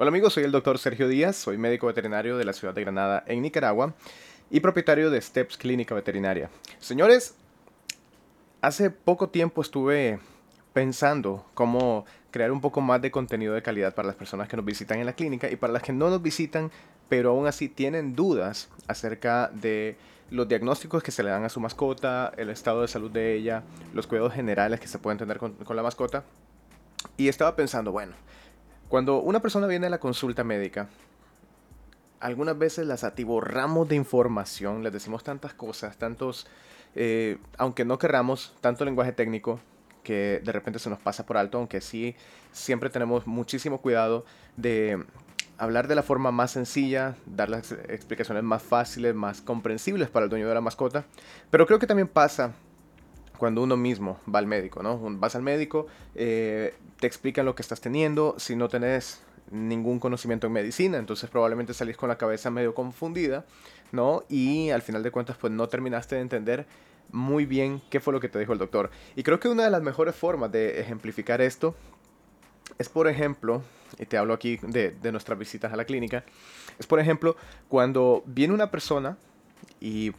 Hola amigos, soy el doctor Sergio Díaz, soy médico veterinario de la ciudad de Granada en Nicaragua y propietario de Steps Clínica Veterinaria. Señores, hace poco tiempo estuve pensando cómo crear un poco más de contenido de calidad para las personas que nos visitan en la clínica y para las que no nos visitan, pero aún así tienen dudas acerca de los diagnósticos que se le dan a su mascota, el estado de salud de ella, los cuidados generales que se pueden tener con, con la mascota. Y estaba pensando, bueno, cuando una persona viene a la consulta médica, algunas veces las atiborramos de información, les decimos tantas cosas, tantos, eh, aunque no querramos, tanto lenguaje técnico que de repente se nos pasa por alto, aunque sí siempre tenemos muchísimo cuidado de hablar de la forma más sencilla, dar las explicaciones más fáciles, más comprensibles para el dueño de la mascota, pero creo que también pasa cuando uno mismo va al médico, ¿no? Vas al médico, eh, te explican lo que estás teniendo, si no tenés ningún conocimiento en medicina, entonces probablemente salís con la cabeza medio confundida, ¿no? Y al final de cuentas, pues no terminaste de entender muy bien qué fue lo que te dijo el doctor. Y creo que una de las mejores formas de ejemplificar esto es, por ejemplo, y te hablo aquí de, de nuestras visitas a la clínica, es, por ejemplo, cuando viene una persona y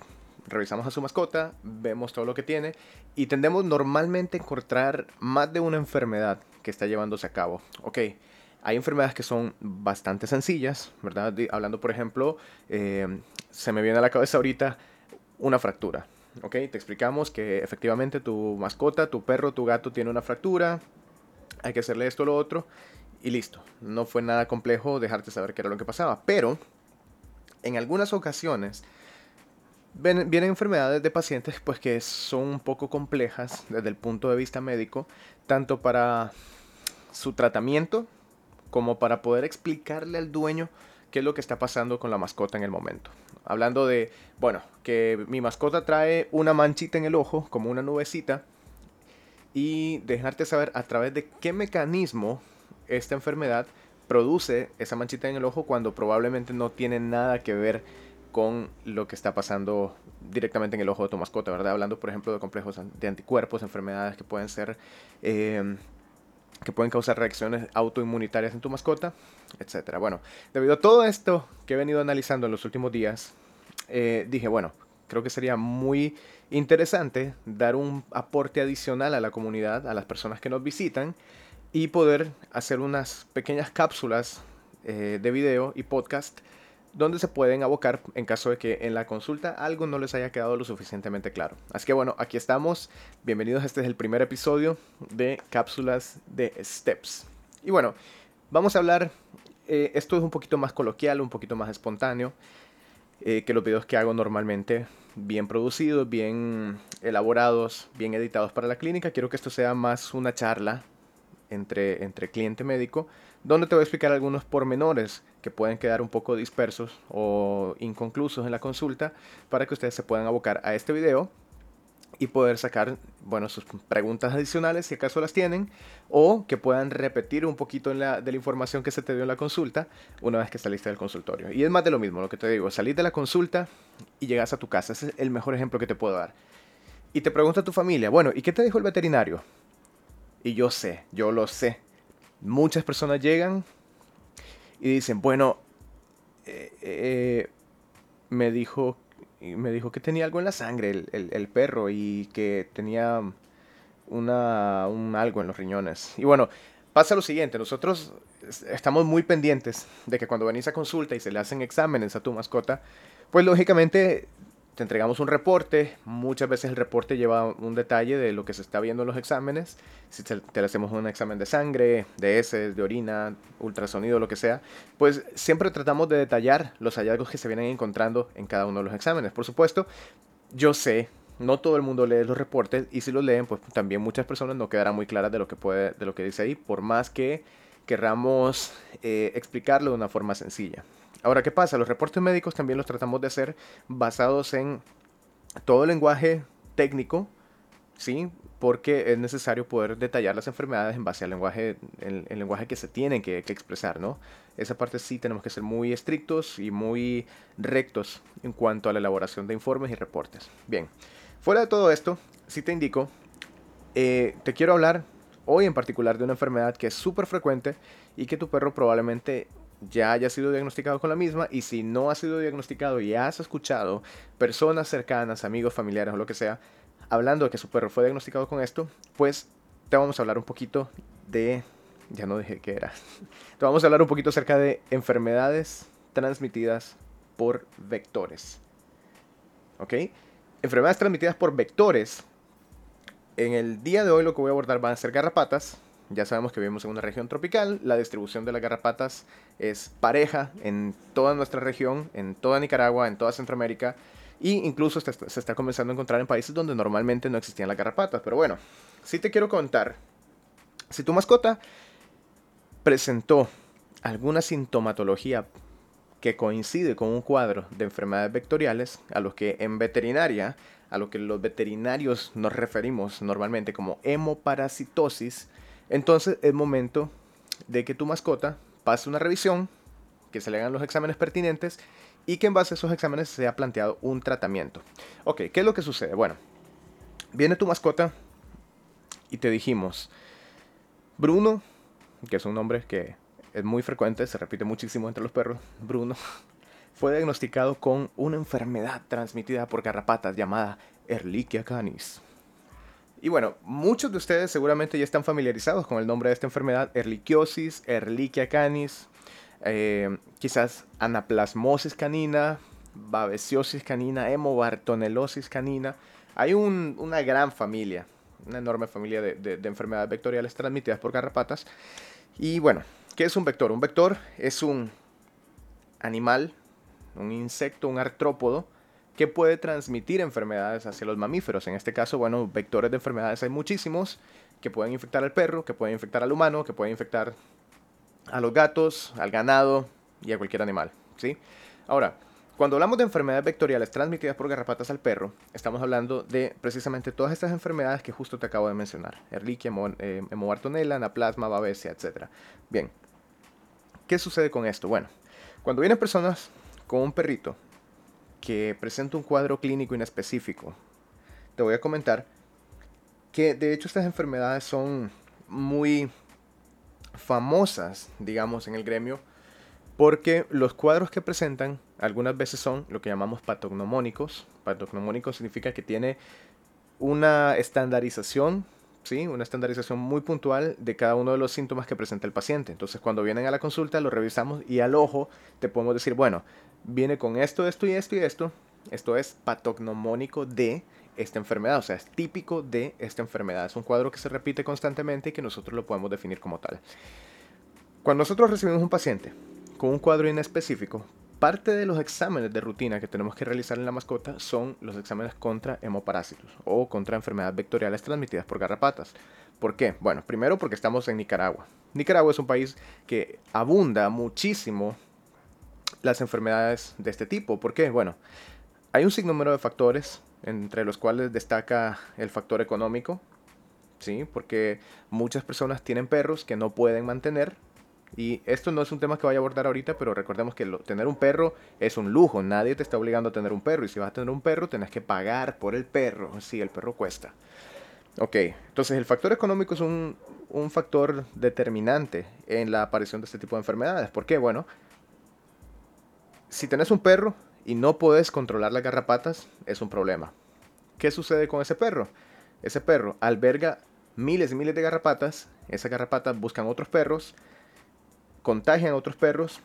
revisamos a su mascota, vemos todo lo que tiene y tendemos normalmente a encontrar más de una enfermedad que está llevándose a cabo. Ok, hay enfermedades que son bastante sencillas, ¿verdad? Hablando, por ejemplo, eh, se me viene a la cabeza ahorita una fractura. Ok, te explicamos que efectivamente tu mascota, tu perro, tu gato tiene una fractura, hay que hacerle esto o lo otro y listo. No fue nada complejo dejarte saber qué era lo que pasaba, pero en algunas ocasiones vienen enfermedades de pacientes pues que son un poco complejas desde el punto de vista médico, tanto para su tratamiento como para poder explicarle al dueño qué es lo que está pasando con la mascota en el momento. Hablando de, bueno, que mi mascota trae una manchita en el ojo, como una nubecita, y dejarte saber a través de qué mecanismo esta enfermedad produce esa manchita en el ojo cuando probablemente no tiene nada que ver con lo que está pasando directamente en el ojo de tu mascota, ¿verdad? Hablando, por ejemplo, de complejos de anticuerpos, enfermedades que pueden ser, em, que pueden causar reacciones autoinmunitarias en tu mascota, etc. Bueno, debido a todo esto que he venido analizando en los últimos días, eh, dije, bueno, creo que sería muy interesante dar un aporte adicional a la comunidad, a las personas que nos visitan, y poder hacer unas pequeñas cápsulas eh, de video y podcast donde se pueden abocar en caso de que en la consulta algo no les haya quedado lo suficientemente claro. Así que bueno, aquí estamos. Bienvenidos, este es el primer episodio de cápsulas de Steps. Y bueno, vamos a hablar, eh, esto es un poquito más coloquial, un poquito más espontáneo eh, que los videos que hago normalmente, bien producidos, bien elaborados, bien editados para la clínica. Quiero que esto sea más una charla entre, entre cliente médico donde te voy a explicar algunos pormenores que pueden quedar un poco dispersos o inconclusos en la consulta para que ustedes se puedan abocar a este video y poder sacar, bueno, sus preguntas adicionales si acaso las tienen o que puedan repetir un poquito de la información que se te dio en la consulta una vez que saliste del consultorio. Y es más de lo mismo, lo que te digo, salir de la consulta y llegas a tu casa. Ese es el mejor ejemplo que te puedo dar. Y te pregunta tu familia, bueno, ¿y qué te dijo el veterinario? Y yo sé, yo lo sé muchas personas llegan y dicen, bueno, eh, eh, me, dijo, me dijo que tenía algo en la sangre el, perro y que tenía una, un algo en los riñones. Y bueno, pasa lo siguiente, nosotros estamos muy pendientes de que cuando venís a consulta y se le hacen exámenes a tu mascota, pues lógicamente te entregamos un reporte, muchas veces el reporte lleva un detalle de lo que se está viendo en los exámenes, si te, le hacemos un examen de sangre, de heces, de orina, ultrasonido, lo que sea, pues siempre tratamos de detallar los hallazgos que se vienen encontrando en cada uno de los exámenes. Por supuesto, yo sé, no todo el mundo lee los reportes y si los leen, pues también muchas personas no quedarán muy claras de lo que, puede, de lo que dice ahí, por más que querramos eh, explicarlo de una forma sencilla. Ahora, ¿qué pasa? Los reportes médicos también los tratamos de hacer basados en todo el lenguaje técnico, ¿sí? Porque es necesario poder detallar las enfermedades en base al lenguaje, el, lenguaje que se tienen que, que, expresar, ¿no? Esa parte sí tenemos que ser muy estrictos y muy rectos en cuanto a la elaboración de informes y reportes. Bien, fuera de todo esto, sí te indico, eh, te quiero hablar hoy en particular de una enfermedad que es súper frecuente y que tu perro probablemente ya haya sido diagnosticado con la misma y si no ha sido diagnosticado y has escuchado personas cercanas, amigos, familiares o lo que sea, hablando de que su perro fue diagnosticado con esto, pues te vamos a hablar un poquito de... Ya no dije qué era. Te vamos a hablar un poquito acerca de enfermedades transmitidas por vectores. ¿Ok? Enfermedades transmitidas por vectores. En el día de hoy lo que voy a abordar van a ser garrapatas. Ya sabemos que vivimos en una región tropical. La distribución de las garrapatas es pareja en toda nuestra región, en toda Nicaragua, en toda Centroamérica. Y incluso se está comenzando a encontrar en países donde normalmente no existían las garrapatas. Pero bueno, si te quiero contar. Si tu mascota presentó alguna sintomatología que coincide con un cuadro de enfermedades vectoriales, a los que en veterinaria, a lo que los veterinarios nos referimos normalmente como hemoparasitosis, entonces es momento de que tu mascota pase una revisión, que se le hagan los exámenes pertinentes y que en base a esos exámenes se ha planteado un tratamiento. Ok, ¿qué es lo que sucede? Bueno, viene tu mascota y te dijimos, Bruno, que es un nombre que es muy frecuente, se repite muchísimo entre los perros, Bruno, fue diagnosticado con una enfermedad transmitida por garrapatas llamada Ehrlichia canis. Y bueno, muchos de ustedes seguramente ya están familiarizados con el nombre de esta enfermedad, Ehrlichiosis, Ehrlichia canis, eh, quizás anaplasmosis canina, babesiosis canina, hemobartonelosis canina. Hay una gran familia, una enorme familia de, de enfermedades vectoriales transmitidas por garrapatas. Y bueno, ¿qué es un vector? Un vector es un animal, un insecto, un artrópodo, que puede transmitir enfermedades hacia los mamíferos. En este caso, bueno, vectores de enfermedades hay muchísimos que pueden infectar al perro, que pueden infectar al humano, que pueden infectar a los gatos, al ganado y a cualquier animal, ¿sí? Ahora, cuando hablamos de enfermedades vectoriales transmitidas por garrapatas al perro, estamos hablando de precisamente todas estas enfermedades que justo te acabo de mencionar. Ehrlichia, eh, hemobartonella, anaplasma, babesia, etc. Bien, ¿qué sucede con esto? Bueno, cuando vienen personas con un perrito que presenta un cuadro clínico inespecífico, te voy a comentar que de hecho estas enfermedades son muy famosas, digamos, en el gremio, porque los cuadros que presentan algunas veces son lo que llamamos patognomónicos. Patognomónico significa que tiene una estandarización, ¿sí? Una estandarización muy puntual de cada uno de los síntomas que presenta el paciente. Entonces, cuando vienen a la consulta, lo revisamos y al ojo te podemos decir, bueno, viene con esto, esto y esto y esto. Esto es patognomónico de esta enfermedad, o sea, es típico de esta enfermedad. Es un cuadro que se repite constantemente y que nosotros lo podemos definir como tal. Cuando nosotros recibimos un paciente con un cuadro inespecífico, parte de los exámenes de rutina que tenemos que realizar en la mascota son los exámenes contra hemoparásitos o contra enfermedades vectoriales transmitidas por garrapatas. ¿Por qué? Bueno, primero porque estamos en Nicaragua. Nicaragua es un país que abunda muchísimo las enfermedades de este tipo. ¿Por qué? Bueno, hay un sinnúmero de factores, entre los cuales destaca el factor económico, ¿sí? Porque muchas personas tienen perros que no pueden mantener y esto no es un tema que vaya a abordar ahorita, pero recordemos que tener un perro es un lujo. Nadie te está obligando a tener un perro. Y si vas a tener un perro, tenés que pagar por el perro. Si el perro cuesta. Ok, entonces el factor económico es un, un factor determinante en la aparición de este tipo de enfermedades. ¿Por qué? Bueno, si tenés un perro y no puedes controlar las garrapatas, es un problema. ¿Qué sucede con ese perro? Ese perro alberga miles y miles de garrapatas. Esas garrapatas buscan otros perros contagian a otros perros,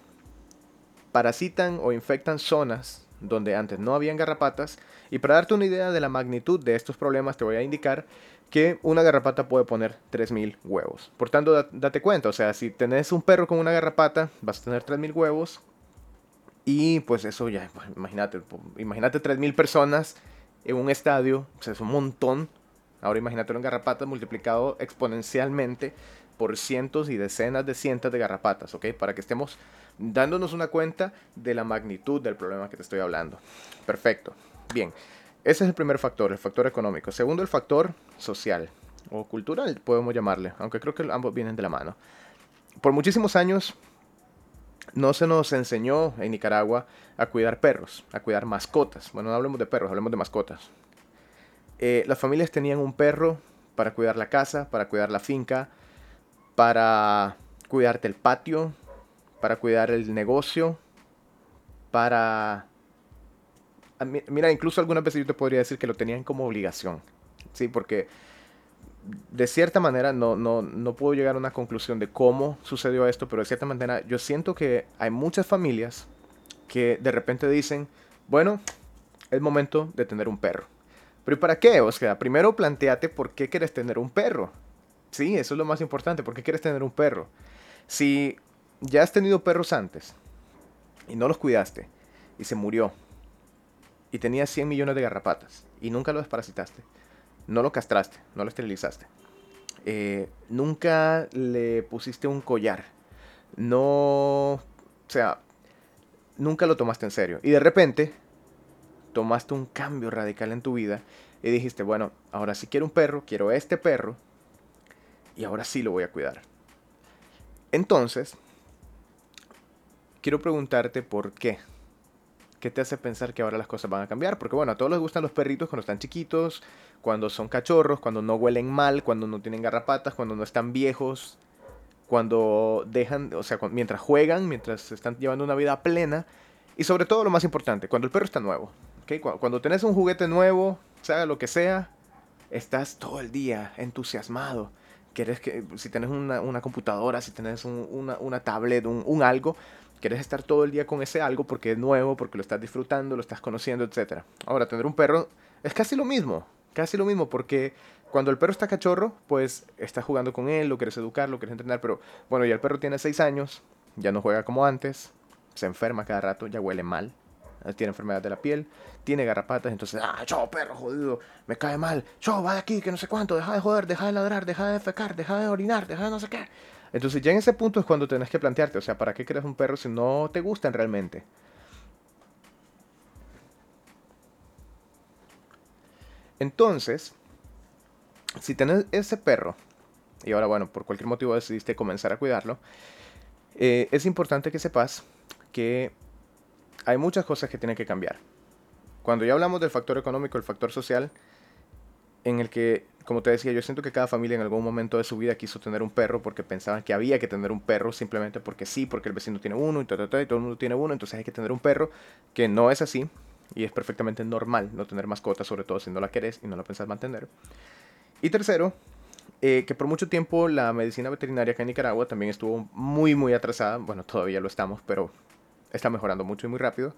parasitan o infectan zonas donde antes no habían garrapatas. Y para darte una idea de la magnitud de estos problemas, te voy a indicar que una garrapata puede poner 3.000 huevos. Por tanto, date cuenta, o sea, si tenés un perro con una garrapata, vas a tener 3.000 huevos. Y pues eso ya, pues, imagínate, imagínate 3.000 personas en un estadio, o sea, es un montón. Ahora imagínate una garrapata multiplicado exponencialmente por cientos y decenas de cientos de garrapatas, ¿ok? Para que estemos dándonos una cuenta de la magnitud del problema que te estoy hablando. Perfecto. Bien, ese es el primer factor, el factor económico. Segundo, el factor social o cultural, podemos llamarle, aunque creo que ambos vienen de la mano. Por muchísimos años no se nos enseñó en Nicaragua a cuidar perros, a cuidar mascotas. Bueno, no hablemos de perros, hablemos de mascotas. Eh, las familias tenían un perro para cuidar la casa, para cuidar la finca, para cuidarte el patio, para cuidar el negocio, para... Mira, incluso algunas veces yo te podría decir que lo tenían como obligación, ¿sí? Porque de cierta manera no, no, no puedo llegar a una conclusión de cómo sucedió esto, pero de cierta manera yo siento que hay muchas familias que de repente dicen, bueno, es momento de tener un perro. Pero ¿y para qué? O sea, primero planteate por qué quieres tener un perro. Sí, eso es lo más importante, ¿por qué quieres tener un perro? Si ya has tenido perros antes y no los cuidaste y se murió y tenía 100 millones de garrapatas y nunca lo desparasitaste, no lo castraste, no lo esterilizaste, eh, nunca le pusiste un collar, no, o sea, nunca lo tomaste en serio y de repente tomaste un cambio radical en tu vida y dijiste, bueno, ahora sí quiero un perro, quiero este perro y ahora sí lo voy a cuidar. Entonces, quiero preguntarte por qué. ¿Qué te hace pensar que ahora las cosas van a cambiar? Porque bueno, a todos les gustan los perritos cuando están chiquitos, cuando son cachorros, cuando no huelen mal, cuando no tienen garrapatas, cuando no están viejos, cuando dejan, o sea, mientras juegan, mientras están llevando una vida plena. Y sobre todo lo más importante, cuando el perro está nuevo. ¿okay? Cuando, tenés un juguete nuevo, sea lo que sea, estás todo el día entusiasmado quieres que, si tienes una, computadora, si tienes una, una, tablet, un, un, algo, quieres estar todo el día con ese algo porque es nuevo, porque lo estás disfrutando, lo estás conociendo, etc. Ahora, tener un perro es casi lo mismo, casi lo mismo, porque cuando el perro está cachorro, pues estás jugando con él, lo quieres educar, lo quieres entrenar, pero bueno, ya el perro tiene 6 años, ya no juega como antes, se enferma cada rato, ya huele mal, tiene enfermedad de la piel, tiene garrapatas, entonces, ah, yo perro jodido, me cae mal, yo va de aquí, que no sé cuánto, deja de joder, deja de ladrar, deja de fecar, deja de orinar, deja de no sé qué. Entonces ya en ese punto es cuando tenés que plantearte, o sea, ¿para qué quieres un perro si no te gustan realmente? Entonces, si tenés ese perro, y ahora bueno, por cualquier motivo decidiste comenzar a cuidarlo, eh, es importante que sepas que hay muchas cosas que tienen que cambiar. Cuando ya hablamos del factor económico, el factor social, en el que, como te decía, yo siento que cada familia en algún momento de su vida quiso tener un perro porque pensaban que había que tener un perro simplemente porque sí, porque el vecino tiene uno y, todo, el mundo tiene uno, entonces hay que tener un perro, que no es así y es perfectamente normal no tener mascotas, sobre todo si no la querés y no la pensás mantener. Y tercero, eh, que por mucho tiempo la medicina veterinaria acá en Nicaragua también estuvo muy, muy atrasada, bueno, todavía lo estamos, pero está mejorando mucho y muy rápido.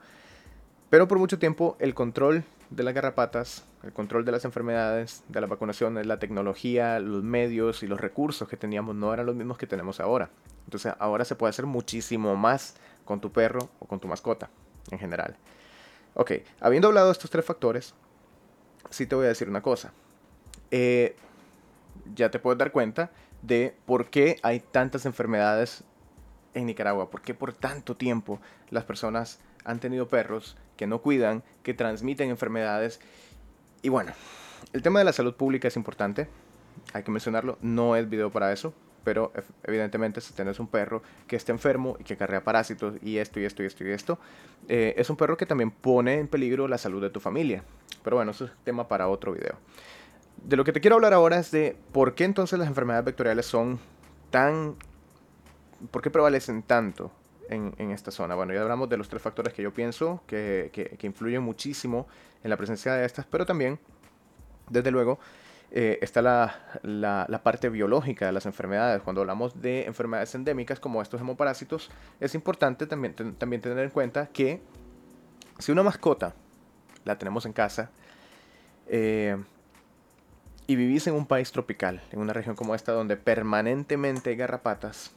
Pero por mucho tiempo el control de las garrapatas, el control de las enfermedades, de las vacunaciones, la tecnología, los medios y los recursos que teníamos no eran los mismos que tenemos ahora. Entonces ahora se puede hacer muchísimo más con tu perro o con tu mascota en general. Ok, habiendo hablado de estos tres factores, sí te voy a decir una cosa. Eh, ya te puedes dar cuenta de por qué hay tantas enfermedades en Nicaragua, por qué por tanto tiempo las personas han tenido perros que no cuidan, que transmiten enfermedades. Y bueno, el tema de la salud pública es importante, hay que mencionarlo, no es video para eso, pero evidentemente si tienes un perro que está enfermo y que carrea parásitos y esto y esto y esto y esto, eh, es un perro que también pone en peligro la salud de tu familia. Pero bueno, eso es tema para otro video. De lo que te quiero hablar ahora es de por qué entonces las enfermedades vectoriales son tan... ¿Por qué prevalecen tanto en, esta zona. Bueno, ya hablamos de los tres factores que yo pienso que, influyen muchísimo en la presencia de estas, pero también, desde luego, eh, está la, parte biológica de las enfermedades. Cuando hablamos de enfermedades endémicas como estos hemoparásitos, es importante también, también tener en cuenta que si una mascota la tenemos en casa eh, y vivís en un país tropical, en una región como esta donde permanentemente hay garrapatas,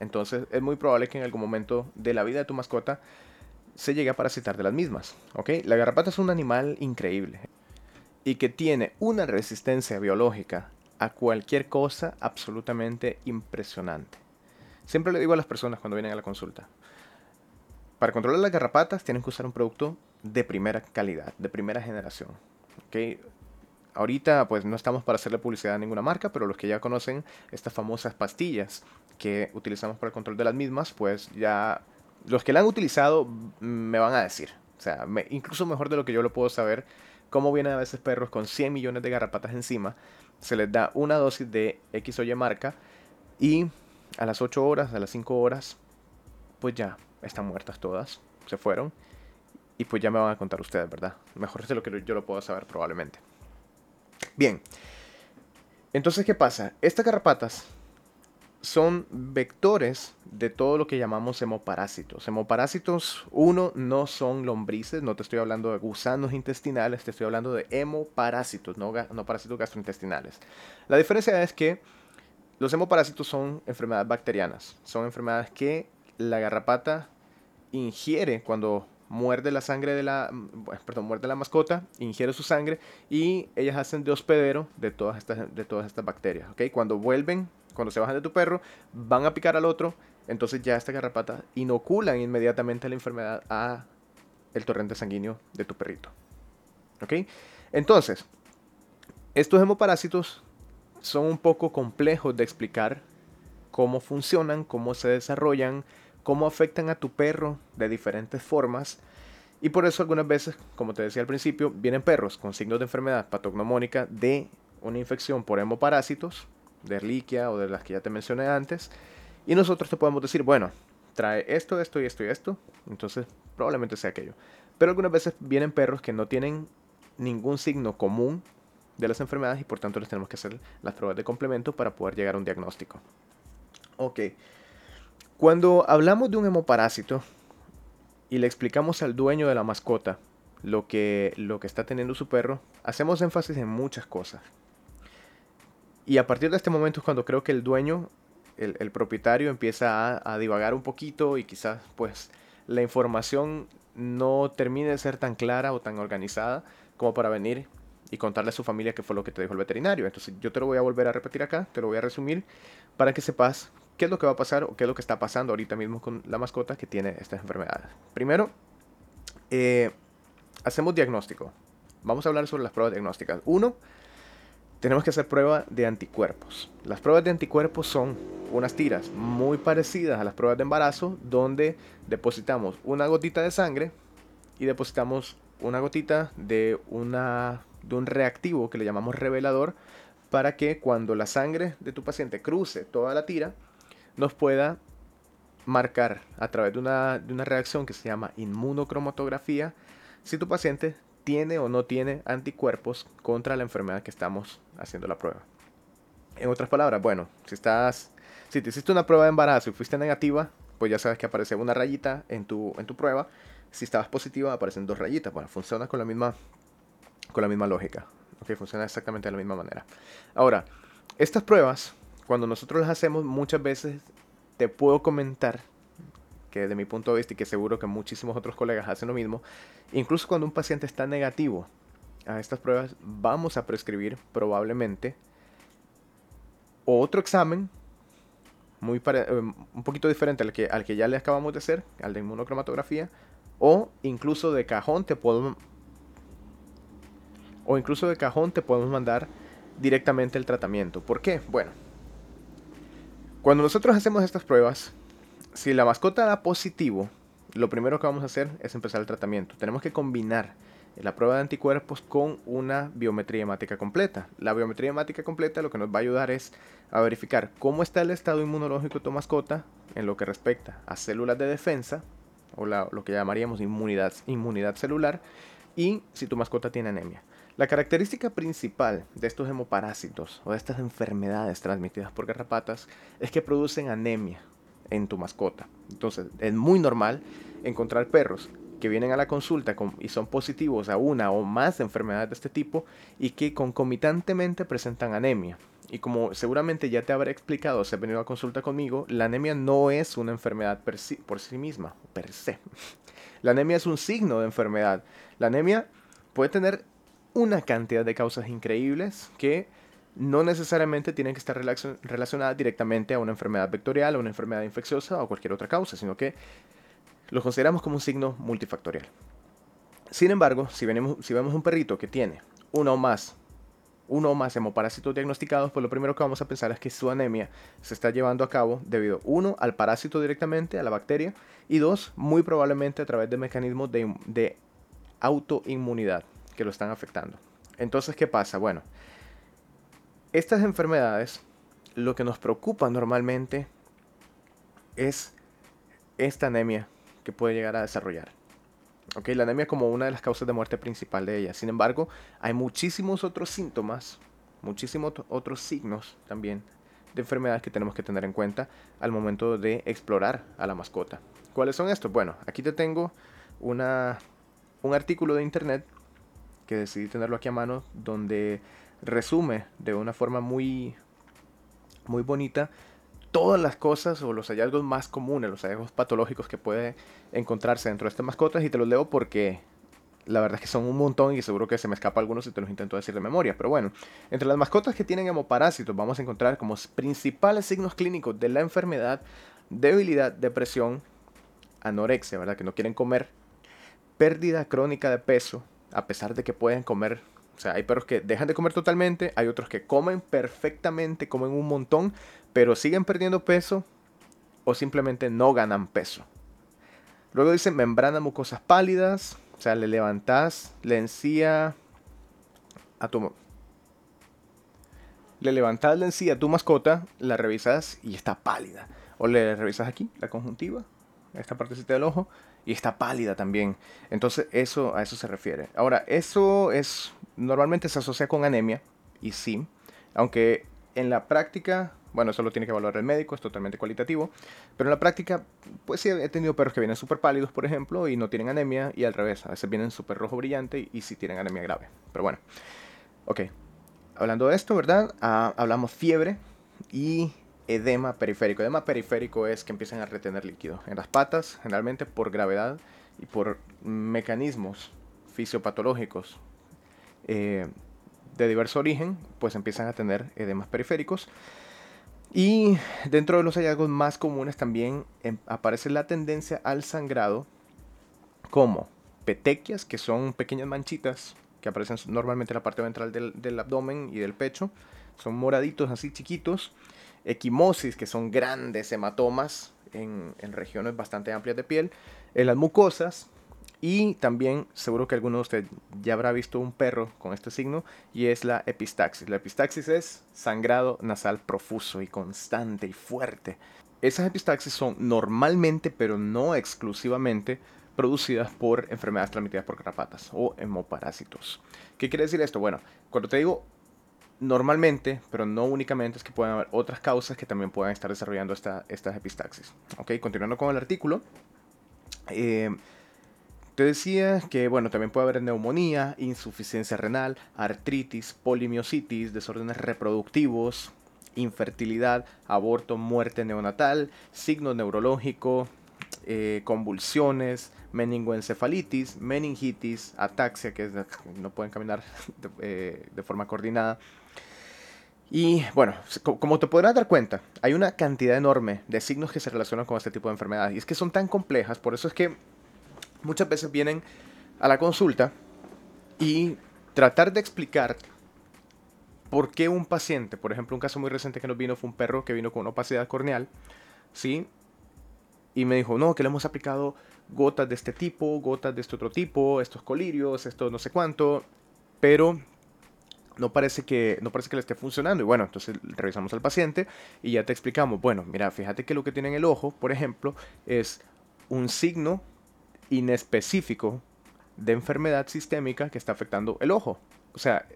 entonces es muy probable que en algún momento de la vida de tu mascota se llegue a parasitar de las mismas. ¿ok? La garrapata es un animal increíble y que tiene una resistencia biológica a cualquier cosa absolutamente impresionante. Siempre le digo a las personas cuando vienen a la consulta, para controlar las garrapatas tienen que usar un producto de primera calidad, de primera generación. ¿ok? Ahorita pues no estamos para hacerle publicidad a ninguna marca, pero los que ya conocen estas famosas pastillas que utilizamos para el control de las mismas, pues ya los que la han utilizado me van a decir. O sea, incluso mejor de lo que yo lo puedo saber, cómo vienen a veces perros con 100 millones de garrapatas encima, se les da una dosis de X Y marca y a las 8 horas, a las 5 horas, pues ya están muertas todas, se fueron. Y pues ya me van a contar ustedes, ¿verdad? Mejor de lo que yo lo puedo saber probablemente. Bien. Entonces, ¿qué pasa? Estas garrapatas son vectores de todo lo que llamamos hemoparásitos. Hemoparásitos, uno, no son lombrices, no te estoy hablando de gusanos intestinales, te estoy hablando de hemoparásitos, no, parásitos gastrointestinales. La diferencia es que los hemoparásitos son enfermedades bacterianas, son enfermedades que la garrapata ingiere cuando muerde la sangre de la, perdón, muerde la mascota, ingiere su sangre y ellas hacen de hospedero de todas estas, de todas estas bacterias, ¿ok? Cuando vuelven cuando se bajan de tu perro, van a picar al otro, entonces ya esta garrapata inoculan inmediatamente la enfermedad a el torrente sanguíneo de tu perrito. ¿Ok? Entonces, estos hemoparásitos son un poco complejos de explicar cómo funcionan, cómo se desarrollan, cómo afectan a tu perro de diferentes formas. Y por eso algunas veces, como te decía al principio, vienen perros con signos de enfermedad patognomónica de una infección por hemoparásitos de Erliquia o de las que ya te mencioné antes. Y nosotros te podemos decir, bueno, trae esto, esto y esto y esto. Entonces probablemente sea aquello. Pero algunas veces vienen perros que no tienen ningún signo común de las enfermedades y por tanto les tenemos que hacer las pruebas de complemento para poder llegar a un diagnóstico. Ok. Cuando hablamos de un hemoparásito y le explicamos al dueño de la mascota lo que, lo que está teniendo su perro, hacemos énfasis en muchas cosas. Y a partir de este momento es cuando creo que el dueño, el, propietario, empieza a, divagar un poquito y quizás pues la información no termine de ser tan clara o tan organizada como para venir y contarle a su familia qué fue lo que te dijo el veterinario. Entonces yo te lo voy a volver a repetir acá, te lo voy a resumir para que sepas qué es lo que va a pasar o qué es lo que está pasando ahorita mismo con la mascota que tiene estas enfermedades. Primero, eh, hacemos diagnóstico. Vamos a hablar sobre las pruebas diagnósticas. Uno, tenemos que hacer prueba de anticuerpos. Las pruebas de anticuerpos son unas tiras muy parecidas a las pruebas de embarazo, donde depositamos una gotita de sangre y depositamos una gotita de, una, de un reactivo que le llamamos revelador para que cuando la sangre de tu paciente cruce toda la tira, nos pueda marcar a través de una, de una reacción que se llama inmunocromatografía si tu paciente tiene o no tiene anticuerpos contra la enfermedad que estamos haciendo la prueba. En otras palabras, bueno, si estás, si te hiciste una prueba de embarazo y fuiste negativa, pues ya sabes que aparece una rayita en tu, en tu prueba. Si estabas positiva, aparecen dos rayitas. Bueno, funciona con la misma, con la misma lógica. Ok, funciona exactamente de la misma manera. Ahora, estas pruebas, cuando nosotros las hacemos, muchas veces te puedo comentar que de mi punto de vista y que seguro que muchísimos otros colegas hacen lo mismo, incluso cuando un paciente está negativo a estas pruebas, vamos a prescribir probablemente otro examen muy eh, un poquito diferente al que, al que ya le acabamos de hacer, al de inmunocromatografía, o incluso de cajón te podemos o incluso de cajón te podemos mandar directamente el tratamiento. ¿Por qué? Bueno, cuando nosotros hacemos estas pruebas, si la mascota da positivo, lo primero que vamos a hacer es empezar el tratamiento. Tenemos que combinar la prueba de anticuerpos con una biometría hemática completa. La biometría hemática completa lo que nos va a ayudar es a verificar cómo está el estado inmunológico de tu mascota en lo que respecta a células de defensa, o lo que llamaríamos inmunidad, inmunidad celular, y si tu mascota tiene anemia. La característica principal de estos hemoparásitos o de estas enfermedades transmitidas por garrapatas es que producen anemia en tu mascota. Entonces, es muy normal encontrar perros que vienen a la consulta y son positivos a una o más enfermedades de este tipo y que concomitantemente presentan anemia. Y como seguramente ya te habré explicado si has venido a consulta conmigo, la anemia no es una enfermedad por sí misma, per se. La anemia es un signo de enfermedad. La anemia puede tener una cantidad de causas increíbles que no necesariamente tienen que estar relacionadas directamente a una enfermedad vectorial, a una enfermedad infecciosa o cualquier otra causa, sino que lo consideramos como un signo multifactorial. Sin embargo, si, si vemos un perrito que tiene uno o más uno o más hemoparásitos diagnosticados, pues lo primero que vamos a pensar es que su anemia se está llevando a cabo debido, uno, al parásito directamente, a la bacteria, y dos, muy probablemente a través de mecanismos de, de autoinmunidad que lo están afectando. Entonces, ¿qué pasa? Bueno, estas enfermedades, lo que nos preocupa normalmente es esta anemia que puede llegar a desarrollar. Okay, la anemia como una de las causas de muerte principal de ella. Sin embargo, hay muchísimos otros síntomas, muchísimos otros signos también de enfermedad que tenemos que tener en cuenta al momento de explorar a la mascota. ¿Cuáles son estos? Bueno, aquí te tengo una, un artículo de internet que decidí tenerlo aquí a mano donde resume de una forma muy, muy bonita todas las cosas o los hallazgos más comunes, los hallazgos patológicos que puede encontrarse dentro de estas mascotas y te los leo porque la verdad es que son un montón y seguro que se me escapa algunos y te los intento decir de memoria. Pero bueno, entre las mascotas que tienen hemoparásitos vamos a encontrar como principales signos clínicos de la enfermedad debilidad, depresión, anorexia, ¿verdad? Que no quieren comer, pérdida crónica de peso, a pesar de que pueden comer o sea, hay perros que dejan de comer totalmente, hay otros que comen perfectamente, comen un montón, pero siguen perdiendo peso o simplemente no ganan peso. Luego dice membrana mucosas pálidas, o sea, le levantas la encía a tu le levantas la encía a tu mascota, la revisas y está pálida. O le revisas aquí la conjuntiva, esta partecita del ojo, y está pálida también. Entonces, eso a eso se refiere. Ahora, eso es normalmente se asocia con anemia y sí, aunque en la práctica, bueno, eso lo tiene que evaluar el médico, es totalmente cualitativo, pero en la práctica, pues sí he tenido perros que vienen súper pálidos, por ejemplo, y no tienen anemia, y al revés, a veces vienen súper rojo brillante y sí tienen anemia grave. Pero bueno, ok. Hablando de esto, ¿verdad? Ah, hablamos fiebre y edema periférico. Edema periférico es que empiezan a retener líquido en las patas, generalmente por gravedad y por mecanismos fisiopatológicos eh, de diverso origen, pues empiezan a tener edemas periféricos. Y dentro de los hallazgos más comunes también em, aparece la tendencia al sangrado como petequias, que son pequeñas manchitas que aparecen normalmente en la parte ventral del abdomen y del pecho. Son moraditos así chiquitos equimosis, que son grandes hematomas en, regiones bastante amplias de piel, en las mucosas, y también seguro que alguno de ustedes ya habrá visto un perro con este signo y es la epistaxis. La epistaxis es sangrado nasal profuso y constante y fuerte. Esas epistaxis son normalmente, pero no exclusivamente, producidas por enfermedades transmitidas por garrapatas o hemoparásitos. ¿Qué quiere decir esto? Bueno, cuando te digo normalmente, pero no únicamente, es que pueden haber otras causas que también puedan estar desarrollando esta, estas epistaxis. Continuando con el artículo. Eh, te decía que, bueno, también puede haber neumonía, insuficiencia renal, artritis, polimiositis, desórdenes reproductivos, infertilidad, aborto, muerte neonatal, signo neurológico, eh, convulsiones, meningoencefalitis, meningitis, ataxia, que no pueden caminar eh, de forma coordinada, y bueno, como te podrás dar cuenta, hay una cantidad enorme de signos que se relacionan con este tipo de enfermedades. Y es que son tan complejas, por eso es que muchas veces vienen a la consulta y tratar de explicar por qué un paciente, por ejemplo, un caso muy reciente que nos vino fue un perro que vino con una opacidad corneal, ¿sí? Y me dijo, no, que le hemos aplicado gotas de este tipo, gotas de este otro tipo, estos colirios, esto no sé cuánto, pero no parece que no parece que le esté funcionando y bueno entonces revisamos al paciente y ya te explicamos bueno mira fíjate que lo que tiene en el ojo por ejemplo es un signo inespecífico de enfermedad sistémica que está afectando el ojo o sea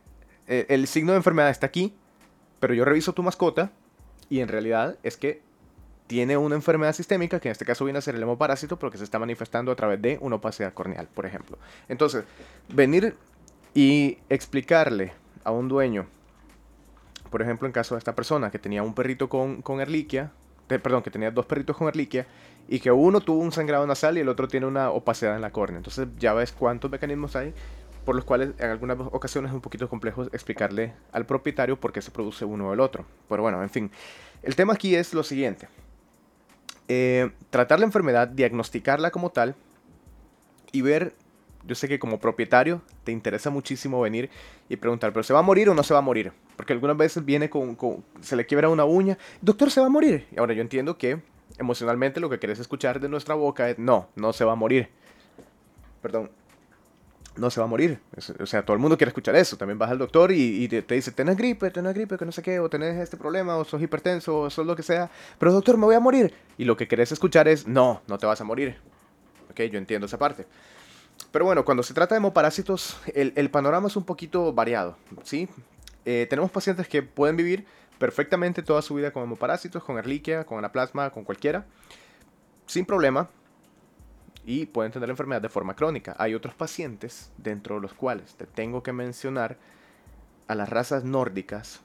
e, el signo de enfermedad está aquí pero yo reviso tu mascota y en realidad es que tiene una enfermedad sistémica, que en este caso viene a ser el hemoparásito, pero que se está manifestando a través de una opacidad corneal, por ejemplo. Entonces, venir y explicarle a un dueño, por ejemplo, en caso de esta persona que tenía un perrito con, con erliquia, perdón, que tenía dos perritos con erliquia, y que uno tuvo un sangrado nasal y el otro tiene una opacidad en la córnea. Entonces ya ves cuántos mecanismos hay por los cuales en algunas ocasiones es un poquito complejo explicarle al propietario por qué se produce uno o el otro. Pero bueno, en fin, el tema aquí es lo siguiente. Eh, tratar la enfermedad, diagnosticarla como tal y ver yo sé que como propietario te interesa muchísimo venir y preguntar, ¿pero se va a morir o no se va a morir? Porque algunas veces viene con, se le quiebra una uña, doctor, ¿se va a morir? Y ahora yo entiendo que emocionalmente lo que quieres escuchar de nuestra boca es, no, no se va a morir. Perdón. no se va a morir. O sea, todo el mundo quiere escuchar eso. También vas al doctor y, te, dice, tenés gripe, tenés gripe, que no sé qué, o tenés este problema, o sos hipertenso, o sos lo que sea. Pero doctor, me voy a morir. Y lo que querés escuchar es, no, no te vas a morir. Ok, yo entiendo esa parte. Pero bueno, cuando se trata de hemoparásitos, el, el panorama es un poquito variado, ¿sí? Eh, tenemos pacientes que pueden vivir perfectamente toda su vida con hemoparásitos, con erliquia, con anaplasma, con cualquiera, sin problema, y pueden tener la enfermedad de forma crónica. Hay otros pacientes dentro de los cuales te tengo que mencionar a las razas nórdicas.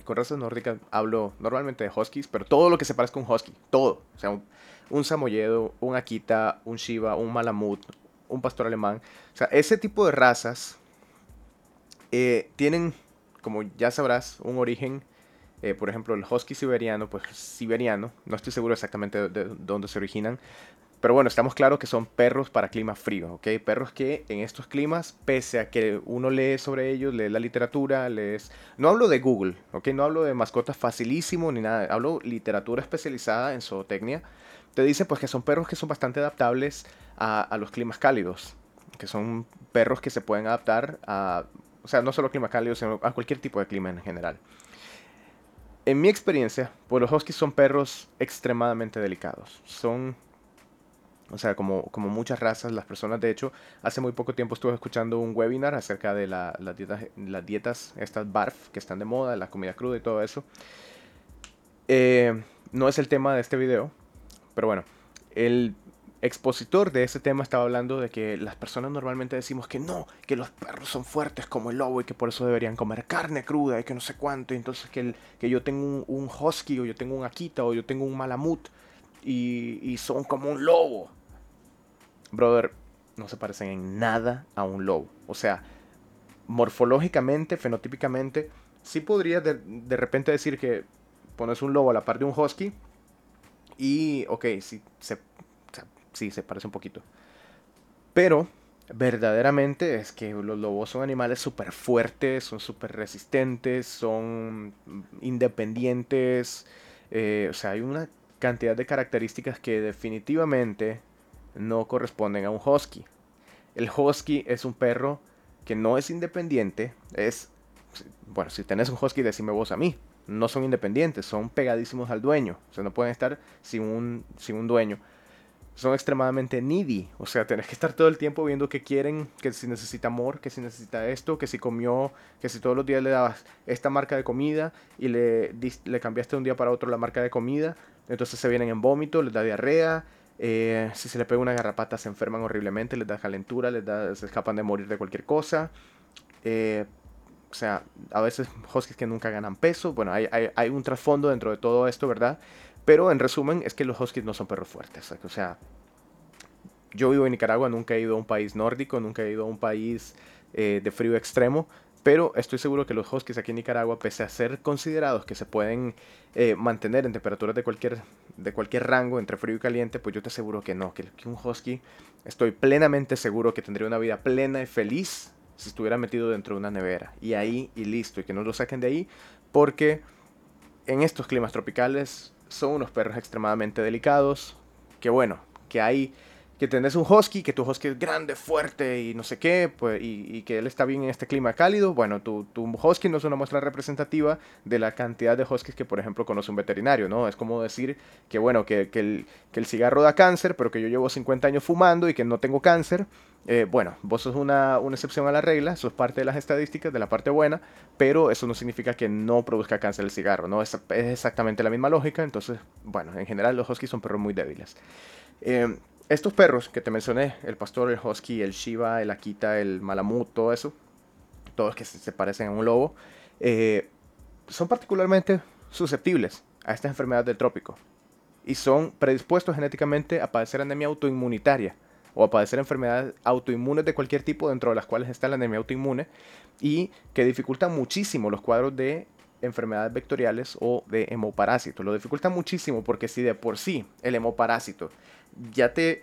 Y con razas nórdicas hablo normalmente de huskies, pero todo lo que se parezca a un husky, todo. O sea, un, samoyedo, un akita, un shiba, un malamut, un pastor alemán. O sea, ese tipo de razas eh, tienen, como ya sabrás, un origen. Eh, por ejemplo, el husky siberiano, pues siberiano, no estoy seguro exactamente de dónde se originan, pero bueno, estamos claros que son perros para clima frío, ¿ok? Perros que en estos climas, pese a que uno lee sobre ellos, lee la literatura, lees... No hablo de Google, ¿ok? No hablo de mascotas facilísimo ni nada. Hablo literatura especializada en zootecnia. Te dice pues que son perros que son bastante adaptables a, a los climas cálidos. Que son perros que se pueden adaptar a... O sea, no solo clima cálido, sino a cualquier tipo de clima en general. En mi experiencia, pues los huskies son perros extremadamente delicados. Son o sea, como, como muchas razas, las personas, de hecho, hace muy poco tiempo estuve escuchando un webinar acerca de la, las, dietas, las dietas, estas BARF, que están de moda, la comida cruda y todo eso. Eh, no es el tema de este video, pero bueno, el expositor de ese tema estaba hablando de que las personas normalmente decimos que no, que los perros son fuertes como el lobo y que por eso deberían comer carne cruda y que no sé cuánto, y entonces que, el, que yo tengo un, un husky o yo tengo un akita o yo tengo un malamut y, son como un lobo. Brother, no se parecen en nada a un lobo. O sea, morfológicamente, fenotípicamente, sí podría de, repente decir que pones un lobo a la par de un husky y, ok, sí se, sí, se parece un poquito. Pero, verdaderamente es que los lobos son animales súper fuertes, son súper resistentes, son independientes. Eh, o sea, hay una cantidad de características que definitivamente no corresponden a un husky. El husky es un perro que no es independiente, es, bueno, si tenés un husky, decime vos a mí, no son independientes, son pegadísimos al dueño, o sea, no pueden estar sin un, sin un dueño son extremadamente needy. O sea, tenés que estar todo el tiempo viendo que quieren, que si necesita amor, que si necesita esto, que si comió, que si todos los días le dabas esta marca de comida y le, le cambiaste de un día para otro la marca de comida, entonces se vienen en vómito, les da diarrea. Eh, si se le pega una garrapata se enferman horriblemente, les da calentura, les da, se escapan de morir de cualquier cosa. Eh, o sea, a veces huskies que nunca ganan peso. Bueno, hay, hay, hay un trasfondo dentro de todo esto, ¿verdad? Pero en resumen es que los huskies no son perros fuertes. O sea, yo vivo en Nicaragua, nunca he ido a un país nórdico, nunca he ido a un país eh, de frío extremo. Pero estoy seguro que los huskies aquí en Nicaragua, pese a ser considerados que se pueden eh, mantener en temperaturas de cualquier, de cualquier rango, entre frío y caliente, pues yo te aseguro que no, que, que un husky, estoy plenamente seguro que tendría una vida plena y feliz si estuviera metido dentro de una nevera. Y ahí y listo, y que no lo saquen de ahí, porque en estos climas tropicales son unos perros extremadamente delicados. Que bueno, que hay que tenés un husky, que tu husky es grande, fuerte y no sé qué, pues, y, que él está bien en este clima cálido, bueno, tu, tu, husky no es una muestra representativa de la cantidad de huskies que, por ejemplo, conoce un veterinario, ¿no? Es como decir que, bueno, que, que, el, que el cigarro da cáncer, pero que yo llevo 50 años fumando y que no tengo cáncer, eh, bueno, vos sos una, excepción a la regla, sos parte de las estadísticas, de la parte buena, pero eso no significa que no produzca cáncer el cigarro, ¿no? Es, exactamente la misma lógica, entonces, bueno, en general los huskies son perros muy débiles. Eh, estos perros que te mencioné, el pastor, el husky, el shiba, el akita, el malamut, todo eso, todos que se parecen a un lobo, eh, son particularmente susceptibles a esta enfermedad del trópico y son predispuestos genéticamente a padecer anemia autoinmunitaria o a padecer enfermedades autoinmunes de cualquier tipo, dentro de las cuales está la anemia autoinmune, y que dificultan muchísimo los cuadros de enfermedades vectoriales o de hemoparásitos. Lo dificulta muchísimo porque si de por sí el hemoparásito ya te,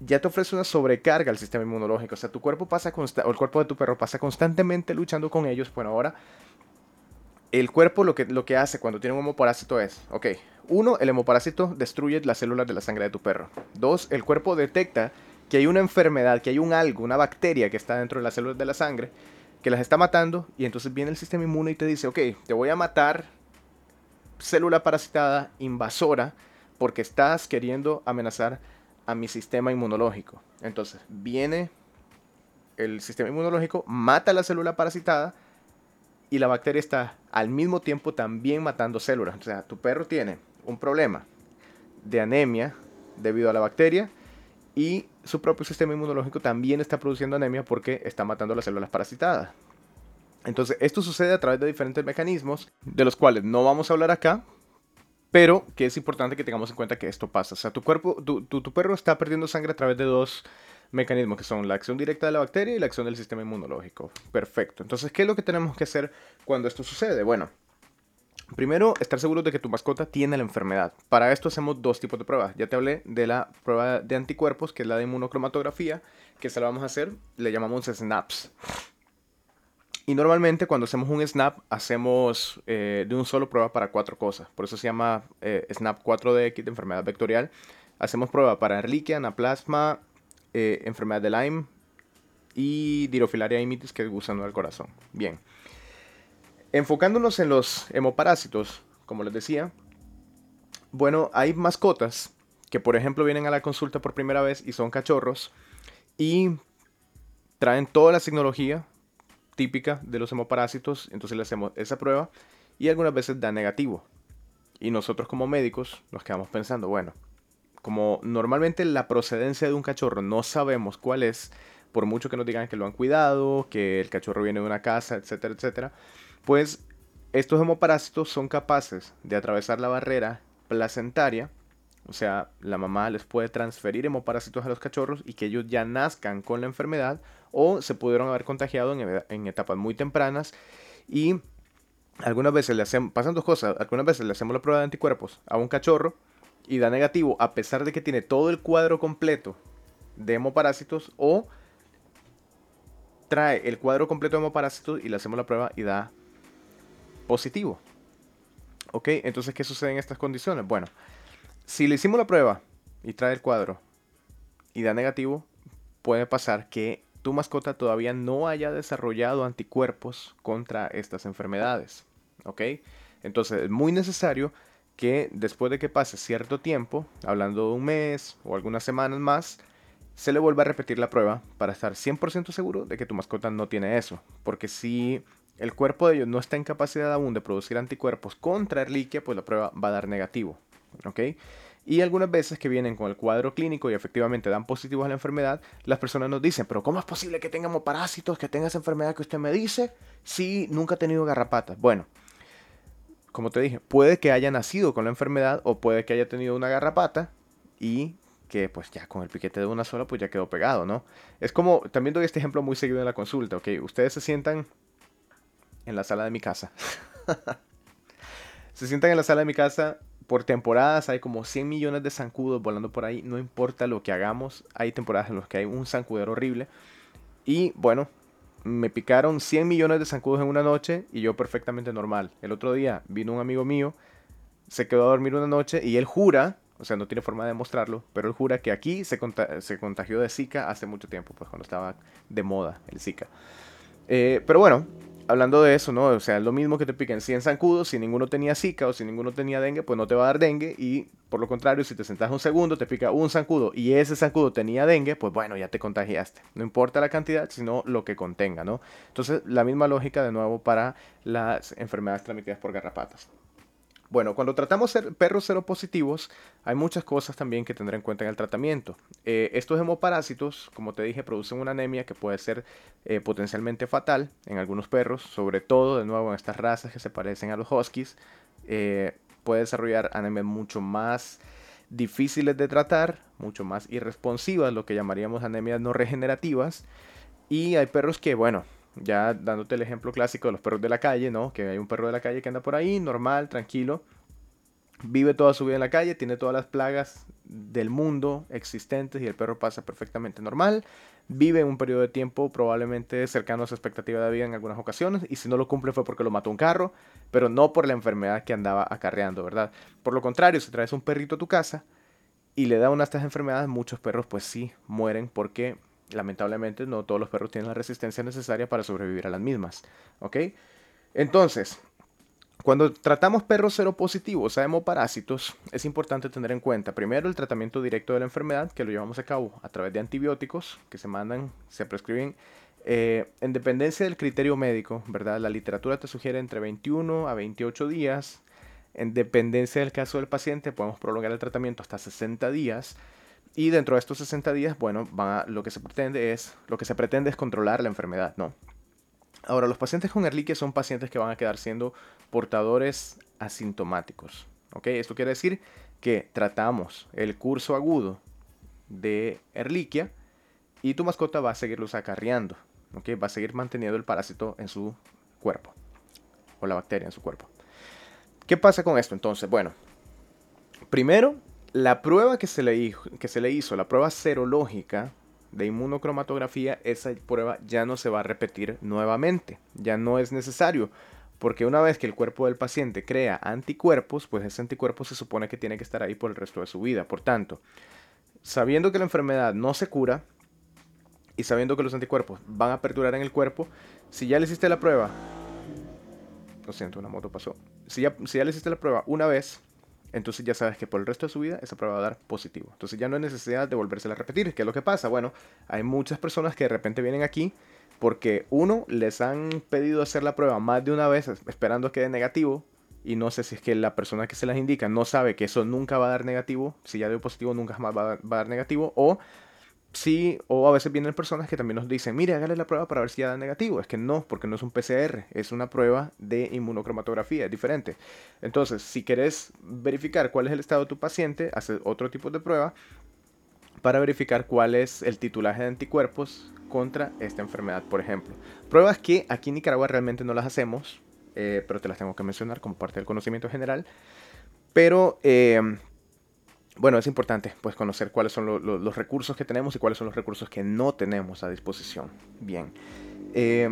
ya te ofrece una sobrecarga al sistema inmunológico, o sea, tu cuerpo pasa o el cuerpo de tu perro pasa constantemente luchando con ellos, bueno, ahora el cuerpo lo que, lo que hace cuando tiene un hemoparásito es, ok, uno, el hemoparásito destruye las células de la sangre de tu perro. Dos, el cuerpo detecta que hay una enfermedad, que hay un algo, una bacteria que está dentro de las células de la sangre, que las está matando, y entonces viene el sistema inmune y te dice, ok, te voy a matar célula parasitada invasora porque estás queriendo amenazar a mi sistema inmunológico. Entonces viene el sistema inmunológico, mata la célula parasitada y la bacteria está al mismo tiempo también matando células. O sea, tu perro tiene un problema de anemia debido a la bacteria y su propio sistema inmunológico también está produciendo anemia porque está matando las células parasitadas. Entonces, esto sucede a través de diferentes mecanismos, de los cuales no vamos a hablar acá, pero que es importante que tengamos en cuenta que esto pasa. O sea, tu cuerpo, tu, tu, perro está perdiendo sangre a través de dos mecanismos que son la acción directa de la bacteria y la acción del sistema inmunológico. Perfecto. Entonces, ¿qué es lo que tenemos que hacer cuando esto sucede? Bueno, Primero, estar seguro de que tu mascota tiene la enfermedad. Para esto hacemos dos tipos de pruebas. Ya te hablé de la prueba de anticuerpos, que es la de inmunocromatografía, que se la vamos a hacer, le llamamos snaps. Y normalmente cuando hacemos un snap, hacemos eh, de un solo prueba para cuatro cosas. Por eso se llama eh, snap 4DX de enfermedad vectorial. Hacemos prueba para Ehrlichia, Anaplasma, eh, enfermedad de Lyme y Dirofilaria imitis, que es gusano del corazón. Bien. Enfocándonos en los hemoparásitos, como les decía, bueno, hay mascotas que por ejemplo vienen a la consulta por primera vez y son cachorros y traen toda la tecnología típica de los hemoparásitos, entonces le hacemos esa prueba y algunas veces da negativo. Y nosotros como médicos nos quedamos pensando, bueno, como normalmente la procedencia de un cachorro no sabemos cuál es, por mucho que nos digan que lo han cuidado, que el cachorro viene de una casa, etcétera, etcétera, pues estos hemoparásitos son capaces de atravesar la barrera placentaria, o sea, la mamá les puede transferir hemoparásitos a los cachorros y que ellos ya nazcan con la enfermedad o se pudieron haber contagiado en, etapas muy tempranas y algunas veces le hacemos, pasan dos cosas, algunas veces le hacemos la prueba de anticuerpos a un cachorro y da negativo a pesar de que tiene todo el cuadro completo de hemoparásitos o trae el cuadro completo de hemoparásitos y le hacemos la prueba y da positivo. ¿Ok? Entonces, ¿qué sucede en estas condiciones? Bueno, si le hicimos la prueba y trae el cuadro y da negativo, puede pasar que tu mascota todavía no haya desarrollado anticuerpos contra estas enfermedades. ¿Ok? Entonces, es muy necesario que después de que pase cierto tiempo, hablando de un mes o algunas semanas más, se le vuelva a repetir la prueba para estar 100% seguro de que tu mascota no tiene eso. Porque si el cuerpo de ellos no está en capacidad aún de producir anticuerpos contra Ehrlichia, pues la prueba va a dar negativo. ¿Ok? Y algunas veces que vienen con el cuadro clínico y efectivamente dan positivos a la enfermedad, las personas nos dicen, pero ¿cómo es posible que tengamos parásitos, que tenga esa enfermedad que usted me dice, si nunca ha tenido garrapatas? Bueno, como te dije, puede que haya nacido con la enfermedad o puede que haya tenido una garrapata y que pues ya con el piquete de una sola pues ya quedó pegado, ¿no? Es como, también doy este ejemplo muy seguido en la consulta, ¿ok? Ustedes se sientan en la sala de mi casa. se sientan en la sala de mi casa por temporadas, hay como 100 millones de zancudos volando por ahí, no importa lo que hagamos, hay temporadas en las que hay un zancudero horrible. Y bueno, me picaron 100 millones de zancudos en una noche y yo perfectamente normal. El otro día vino un amigo mío, se quedó a dormir una noche y él jura, o sea, no tiene forma de demostrarlo, pero él jura que aquí se, contagió de Zika hace mucho tiempo, pues cuando estaba de moda el Zika. Eh, pero bueno, hablando de eso, ¿no? O sea, lo mismo que te piquen 100 zancudos, si ninguno tenía zika o si ninguno tenía dengue, pues no te va a dar dengue. Y por lo contrario, si te sentas un segundo, te pica un zancudo y ese zancudo tenía dengue, pues bueno, ya te contagiaste. No importa la cantidad, sino lo que contenga, ¿no? Entonces, la misma lógica de nuevo para las enfermedades transmitidas por garrapatas. Bueno, cuando tratamos ser perros seropositivos, hay muchas cosas también que tener en cuenta en el tratamiento. Eh, estos hemoparásitos, como te dije, producen una anemia que puede ser eh, potencialmente fatal en algunos perros, sobre todo, de nuevo, en estas razas que se parecen a los huskies. Eh, puede desarrollar anemias mucho más difíciles de tratar, mucho más irresponsivas, lo que llamaríamos anemias no regenerativas. Y hay perros que, bueno, ya dándote el ejemplo clásico de los perros de la calle, ¿no? Que hay un perro de la calle que anda por ahí, normal, tranquilo, vive toda su vida en la calle, tiene todas las plagas del mundo existentes y el perro pasa perfectamente normal, vive un periodo de tiempo probablemente cercano a su expectativa de vida en algunas ocasiones y si no lo cumple fue porque lo mató un carro, pero no por la enfermedad que andaba acarreando, ¿verdad? Por lo contrario, si traes un perrito a tu casa y le da una de estas enfermedades, muchos perros pues sí mueren porque lamentablemente no todos los perros tienen la resistencia necesaria para sobrevivir a las mismas. ¿Ok? Entonces, cuando tratamos perros seropositivos a hemoparásitos, es importante tener en cuenta primero el tratamiento directo de la enfermedad, que lo llevamos a cabo a través de antibióticos que se mandan, se prescriben eh, en dependencia del criterio médico, ¿verdad? La literatura te sugiere entre 21 a 28 días. En dependencia del caso del paciente, podemos prolongar el tratamiento hasta 60 días. Y dentro de estos 60 días, bueno, lo que se pretende es, lo que se pretende es controlar la enfermedad, ¿no? Ahora, los pacientes con Ehrlichia son pacientes que van a quedar siendo portadores asintomáticos. ¿ok? Esto quiere decir que tratamos el curso agudo de Ehrlichia y tu mascota va a seguirlos acarreando. ¿ok? Va a seguir manteniendo el parásito en su cuerpo o la bacteria en su cuerpo. ¿Qué pasa con esto entonces? Bueno, primero la prueba que se, le, que se le hizo, la prueba serológica de inmunocromatografía, esa prueba ya no se va a repetir nuevamente. Ya no es necesario. Porque una vez que el cuerpo del paciente crea anticuerpos, pues ese anticuerpo se supone que tiene que estar ahí por el resto de su vida. Por tanto, sabiendo que la enfermedad no se cura y sabiendo que los anticuerpos van a perdurar en el cuerpo, si ya le hiciste la prueba, lo siento, una moto pasó. Si ya, si ya le hiciste la prueba una vez, entonces ya sabes que por el resto de su vida esa prueba va a dar positivo. Entonces ya no hay necesidad de volvérsela a repetir. ¿Qué es lo que pasa? Bueno, hay muchas personas que de repente vienen aquí porque uno, les han pedido hacer la prueba más de una vez esperando que dé negativo y no sé si es que la persona que se las indica no sabe que eso nunca va a dar negativo, si ya dio positivo nunca más va a dar negativo o sí, o a veces vienen personas que también nos dicen, mire, hágale la prueba para ver si ya da negativo. Es que no, porque no es un PCR, es una prueba de inmunocromatografía, es diferente. Entonces, si querés verificar cuál es el estado de tu paciente, haces otro tipo de prueba para verificar cuál es el titulaje de anticuerpos contra esta enfermedad, por ejemplo. Pruebas que aquí en Nicaragua realmente no las hacemos, eh, pero te las tengo que mencionar como parte del conocimiento general. Pero eh, bueno, es importante pues conocer cuáles son los recursos que tenemos y cuáles son los recursos que no tenemos a disposición. Bien. Eh,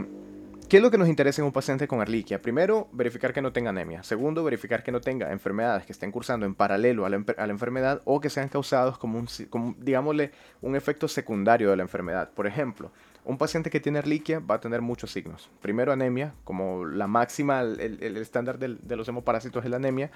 ¿Qué es lo que nos interesa en un paciente con Arliquia? Primero, verificar que no tenga anemia. Segundo, verificar que no tenga enfermedades que estén cursando en paralelo a la, enfermedad o que sean causados como un, como, digámosle, un efecto secundario de la enfermedad. Por ejemplo, un paciente que tiene Arliquia va a tener muchos signos. Primero, anemia, como la máxima, el, estándar de los hemoparásitos es la anemia,